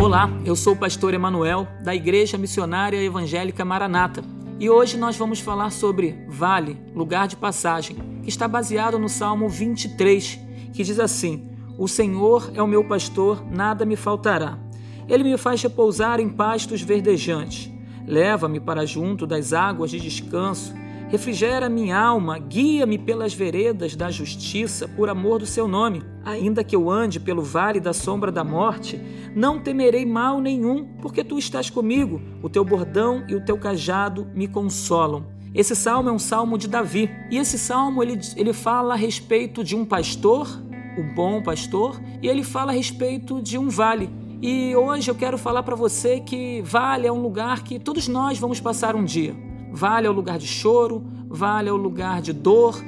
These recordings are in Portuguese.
Olá, eu sou o pastor Emanuel, da Igreja Missionária Evangélica Maranata, e hoje nós vamos falar sobre vale, lugar de passagem, que está baseado no Salmo 23, que diz assim: O Senhor é o meu pastor, nada me faltará. Ele me faz repousar em pastos verdejantes. Leva-me para junto das águas de descanso Refrigera minha alma, guia-me pelas veredas da justiça, por amor do seu nome. Ainda que eu ande pelo vale da sombra da morte, não temerei mal nenhum, porque tu estás comigo. O teu bordão e o teu cajado me consolam. Esse salmo é um salmo de Davi. E esse salmo ele, ele fala a respeito de um pastor, o bom pastor, e ele fala a respeito de um vale. E hoje eu quero falar para você que vale é um lugar que todos nós vamos passar um dia. Vale é o lugar de choro, vale é o lugar de dor,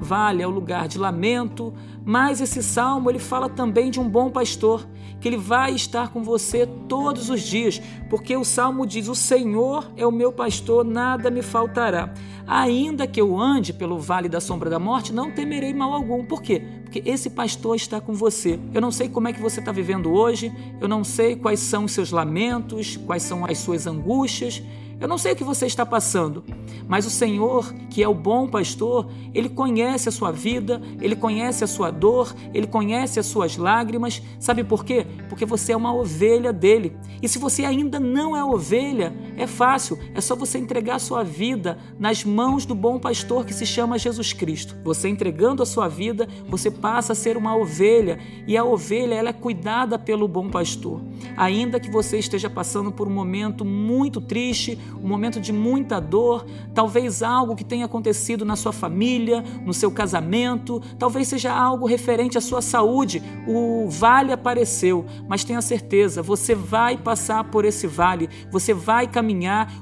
vale é o lugar de lamento, mas esse salmo ele fala também de um bom pastor, que ele vai estar com você todos os dias, porque o salmo diz: "O Senhor é o meu pastor, nada me faltará. Ainda que eu ande pelo vale da sombra da morte, não temerei mal algum". Por quê? Porque esse pastor está com você. Eu não sei como é que você está vivendo hoje, eu não sei quais são os seus lamentos, quais são as suas angústias, eu não sei o que você está passando, mas o Senhor, que é o bom pastor, ele conhece a sua vida, ele conhece a sua dor, ele conhece as suas lágrimas. Sabe por quê? Porque você é uma ovelha dele. E se você ainda não é ovelha, é fácil, é só você entregar a sua vida nas mãos do bom pastor que se chama Jesus Cristo. Você entregando a sua vida, você passa a ser uma ovelha, e a ovelha ela é cuidada pelo bom pastor. Ainda que você esteja passando por um momento muito triste, um momento de muita dor, talvez algo que tenha acontecido na sua família, no seu casamento, talvez seja algo referente à sua saúde. O vale apareceu, mas tenha certeza, você vai passar por esse vale, você vai caminhar,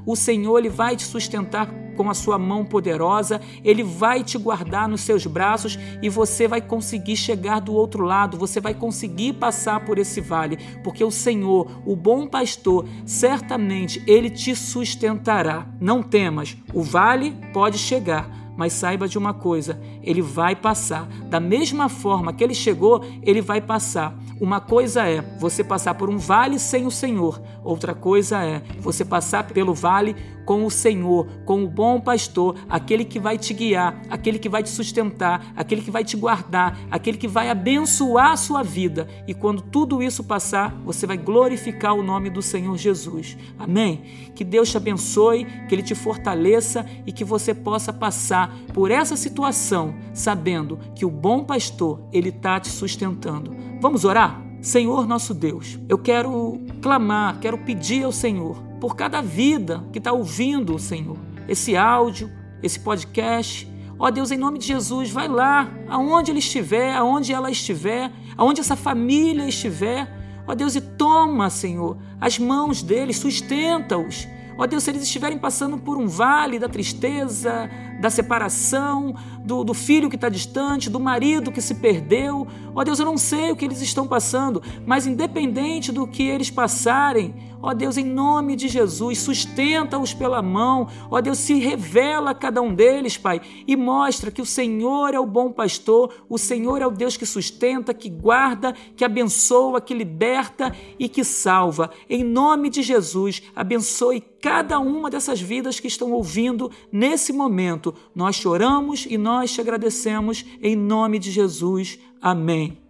o Senhor ele vai te sustentar com a sua mão poderosa, ele vai te guardar nos seus braços e você vai conseguir chegar do outro lado, você vai conseguir passar por esse vale, porque o Senhor, o bom pastor, certamente ele te sustentará. Não temas, o vale pode chegar, mas saiba de uma coisa: ele vai passar. Da mesma forma que ele chegou, ele vai passar. Uma coisa é você passar por um vale sem o Senhor, outra coisa é você passar pelo vale com o Senhor, com o bom pastor, aquele que vai te guiar, aquele que vai te sustentar, aquele que vai te guardar, aquele que vai abençoar a sua vida. E quando tudo isso passar, você vai glorificar o nome do Senhor Jesus. Amém? Que Deus te abençoe, que Ele te fortaleça e que você possa passar por essa situação sabendo que o bom pastor, Ele está te sustentando. Vamos orar? Senhor nosso Deus, eu quero clamar, quero pedir ao Senhor por cada vida que está ouvindo Senhor, esse áudio, esse podcast. Ó Deus, em nome de Jesus, vai lá, aonde ele estiver, aonde ela estiver, aonde essa família estiver. Ó Deus, e toma, Senhor, as mãos deles, sustenta-os. Ó Deus, se eles estiverem passando por um vale da tristeza, da separação, do, do filho que está distante, do marido que se perdeu. Ó Deus, eu não sei o que eles estão passando, mas independente do que eles passarem, ó Deus, em nome de Jesus, sustenta-os pela mão. Ó Deus, se revela a cada um deles, Pai, e mostra que o Senhor é o bom pastor, o Senhor é o Deus que sustenta, que guarda, que abençoa, que liberta e que salva. Em nome de Jesus, abençoe cada uma dessas vidas que estão ouvindo nesse momento. Nós choramos e nós te agradecemos em nome de Jesus. Amém.